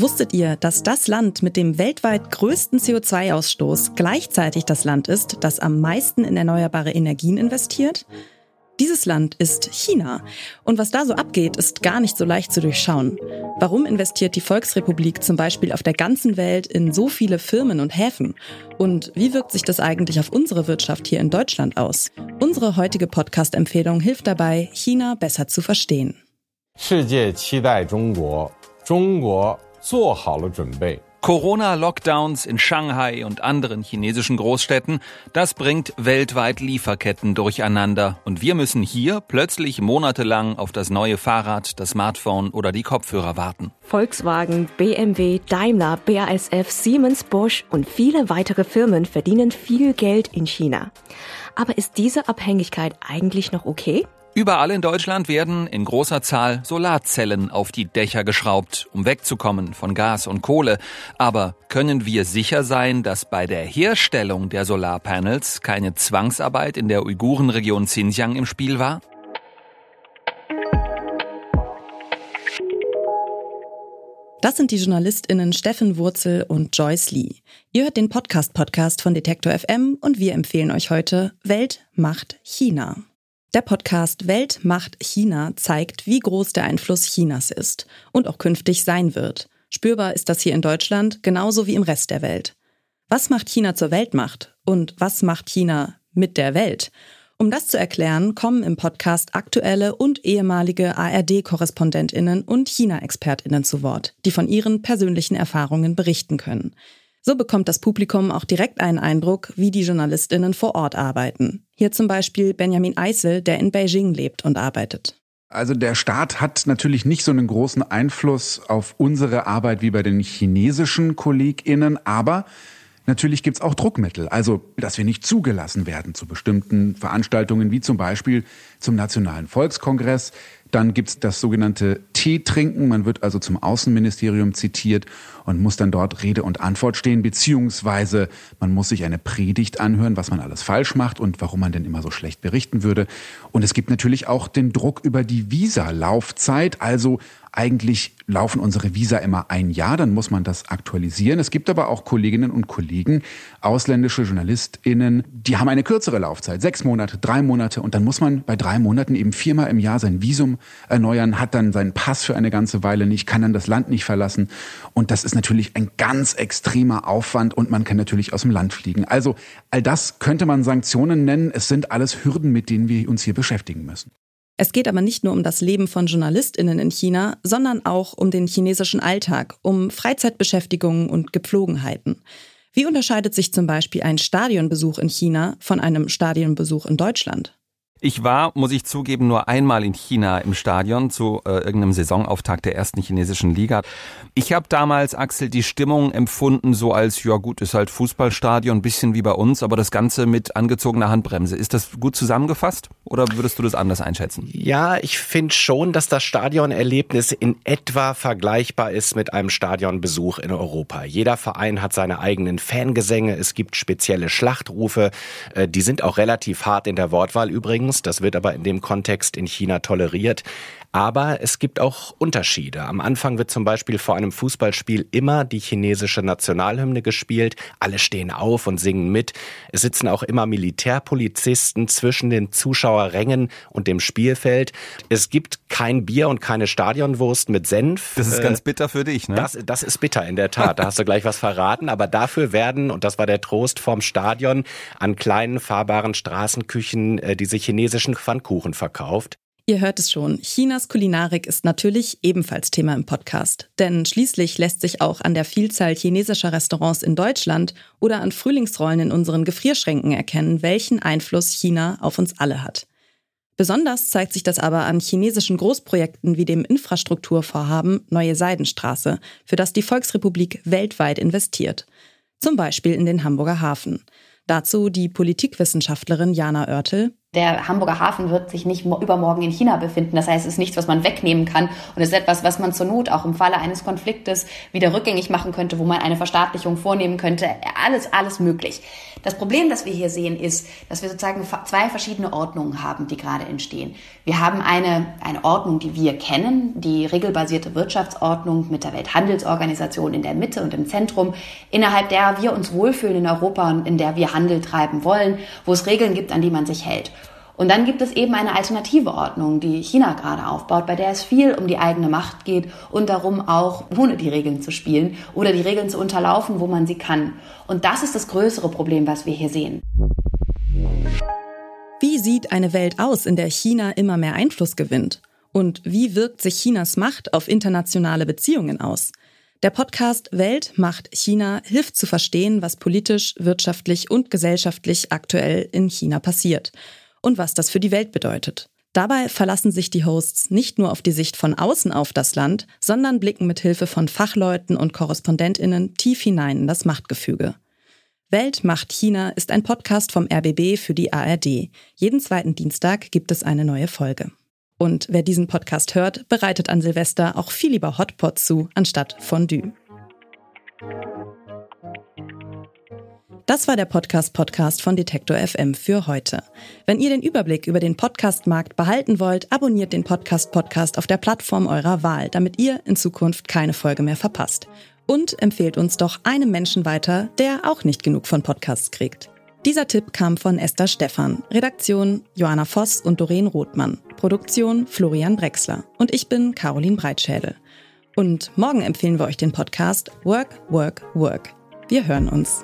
Wusstet ihr, dass das Land mit dem weltweit größten CO2-Ausstoß gleichzeitig das Land ist, das am meisten in erneuerbare Energien investiert? Dieses Land ist China. Und was da so abgeht, ist gar nicht so leicht zu durchschauen. Warum investiert die Volksrepublik zum Beispiel auf der ganzen Welt in so viele Firmen und Häfen? Und wie wirkt sich das eigentlich auf unsere Wirtschaft hier in Deutschland aus? Unsere heutige Podcast-Empfehlung hilft dabei, China besser zu verstehen. 世界期待中国，中国 做好了准备。 Corona-Lockdowns in Shanghai und anderen chinesischen Großstädten, das bringt weltweit Lieferketten durcheinander. Und wir müssen hier plötzlich monatelang auf das neue Fahrrad, das Smartphone oder die Kopfhörer warten. Volkswagen, BMW, Daimler, BASF, Siemens, Bosch und viele weitere Firmen verdienen viel Geld in China. Aber ist diese Abhängigkeit eigentlich noch okay? Überall in Deutschland werden in großer Zahl Solarzellen auf die Dächer geschraubt, um wegzukommen von Gas und Kohle. Aber können wir sicher sein, dass bei der Herstellung der Solarpanels keine Zwangsarbeit in der Uigurenregion Xinjiang im Spiel war? Das sind die JournalistInnen Steffen Wurzel und Joyce Lee. Ihr hört den Podcast-Podcast von Detektor FM und wir empfehlen euch heute Welt macht China. Der Podcast Welt macht China zeigt, wie groß der Einfluss Chinas ist und auch künftig sein wird. Spürbar ist das hier in Deutschland genauso wie im Rest der Welt. Was macht China zur Weltmacht und was macht China mit der Welt? Um das zu erklären, kommen im Podcast aktuelle und ehemalige ARD-Korrespondentinnen und China-Expertinnen zu Wort, die von ihren persönlichen Erfahrungen berichten können. So bekommt das Publikum auch direkt einen Eindruck, wie die Journalistinnen vor Ort arbeiten. Hier zum Beispiel Benjamin Eisel, der in Beijing lebt und arbeitet. Also der Staat hat natürlich nicht so einen großen Einfluss auf unsere Arbeit wie bei den chinesischen KollegInnen, aber Natürlich gibt's auch Druckmittel, also dass wir nicht zugelassen werden zu bestimmten Veranstaltungen, wie zum Beispiel zum Nationalen Volkskongress. Dann gibt's das sogenannte Teetrinken. Man wird also zum Außenministerium zitiert und muss dann dort Rede und Antwort stehen, beziehungsweise man muss sich eine Predigt anhören, was man alles falsch macht und warum man denn immer so schlecht berichten würde. Und es gibt natürlich auch den Druck über die Visa-Laufzeit, also eigentlich laufen unsere Visa immer ein Jahr, dann muss man das aktualisieren. Es gibt aber auch Kolleginnen und Kollegen, ausländische JournalistInnen, die haben eine kürzere Laufzeit, sechs Monate, drei Monate und dann muss man bei drei Monaten eben viermal im Jahr sein Visum erneuern, hat dann seinen Pass für eine ganze Weile nicht, kann dann das Land nicht verlassen und das ist natürlich ein ganz extremer Aufwand und man kann natürlich aus dem Land fliegen. Also all das könnte man Sanktionen nennen. Es sind alles Hürden, mit denen wir uns hier beschäftigen müssen. Es geht aber nicht nur um das Leben von JournalistInnen in China, sondern auch um den chinesischen Alltag, um Freizeitbeschäftigungen und Gepflogenheiten. Wie unterscheidet sich zum Beispiel ein Stadionbesuch in China von einem Stadionbesuch in Deutschland? Ich war, muss ich zugeben, nur einmal in China im Stadion zu äh, irgendeinem Saisonauftakt der ersten chinesischen Liga. Ich habe damals, Axel, die Stimmung empfunden so als, ja gut, ist halt Fußballstadion, bisschen wie bei uns, aber das Ganze mit angezogener Handbremse. Ist das gut zusammengefasst oder würdest du das anders einschätzen? Ja, ich finde schon, dass das Stadionerlebnis in etwa vergleichbar ist mit einem Stadionbesuch in Europa. Jeder Verein hat seine eigenen Fangesänge, es gibt spezielle Schlachtrufe, äh, die sind auch relativ hart in der Wortwahl übrigens. Das wird aber in dem Kontext in China toleriert. Aber es gibt auch Unterschiede. Am Anfang wird zum Beispiel vor einem Fußballspiel immer die chinesische Nationalhymne gespielt. Alle stehen auf und singen mit. Es sitzen auch immer Militärpolizisten zwischen den Zuschauerrängen und dem Spielfeld. Es gibt kein Bier und keine Stadionwurst mit Senf. Das ist ganz bitter für dich, ne? Das, das ist bitter, in der Tat. Da hast du gleich was verraten. Aber dafür werden, und das war der Trost vom Stadion, an kleinen fahrbaren Straßenküchen äh, diese chinesischen Pfannkuchen verkauft. Ihr hört es schon, Chinas Kulinarik ist natürlich ebenfalls Thema im Podcast. Denn schließlich lässt sich auch an der Vielzahl chinesischer Restaurants in Deutschland oder an Frühlingsrollen in unseren Gefrierschränken erkennen, welchen Einfluss China auf uns alle hat. Besonders zeigt sich das aber an chinesischen Großprojekten wie dem Infrastrukturvorhaben Neue Seidenstraße, für das die Volksrepublik weltweit investiert. Zum Beispiel in den Hamburger Hafen. Dazu die Politikwissenschaftlerin Jana Oertel. Der Hamburger Hafen wird sich nicht übermorgen in China befinden. Das heißt, es ist nichts, was man wegnehmen kann. Und es ist etwas, was man zur Not auch im Falle eines Konfliktes wieder rückgängig machen könnte, wo man eine Verstaatlichung vornehmen könnte. Alles, alles möglich. Das Problem, das wir hier sehen, ist, dass wir sozusagen zwei verschiedene Ordnungen haben, die gerade entstehen. Wir haben eine, eine Ordnung, die wir kennen, die regelbasierte Wirtschaftsordnung mit der Welthandelsorganisation in der Mitte und im Zentrum, innerhalb der wir uns wohlfühlen in Europa und in der wir Handel treiben wollen, wo es Regeln gibt, an die man sich hält. Und dann gibt es eben eine alternative Ordnung, die China gerade aufbaut, bei der es viel um die eigene Macht geht und darum auch ohne die Regeln zu spielen oder die Regeln zu unterlaufen, wo man sie kann. Und das ist das größere Problem, was wir hier sehen. Wie sieht eine Welt aus, in der China immer mehr Einfluss gewinnt? Und wie wirkt sich Chinas Macht auf internationale Beziehungen aus? Der Podcast Welt macht China hilft zu verstehen, was politisch, wirtschaftlich und gesellschaftlich aktuell in China passiert und was das für die Welt bedeutet. Dabei verlassen sich die Hosts nicht nur auf die Sicht von außen auf das Land, sondern blicken mit Hilfe von Fachleuten und Korrespondentinnen tief hinein in das Machtgefüge. Welt macht China ist ein Podcast vom RBB für die ARD. Jeden zweiten Dienstag gibt es eine neue Folge. Und wer diesen Podcast hört, bereitet an Silvester auch viel lieber Hotpot zu, anstatt Fondue. Das war der Podcast-Podcast von Detektor FM für heute. Wenn ihr den Überblick über den Podcast-Markt behalten wollt, abonniert den Podcast-Podcast auf der Plattform eurer Wahl, damit ihr in Zukunft keine Folge mehr verpasst. Und empfehlt uns doch einem Menschen weiter, der auch nicht genug von Podcasts kriegt. Dieser Tipp kam von Esther Stephan, Redaktion Joanna Voss und Doreen Rothmann, Produktion Florian Brexler und ich bin Caroline Breitschädel. Und morgen empfehlen wir euch den Podcast Work, Work, Work. Wir hören uns.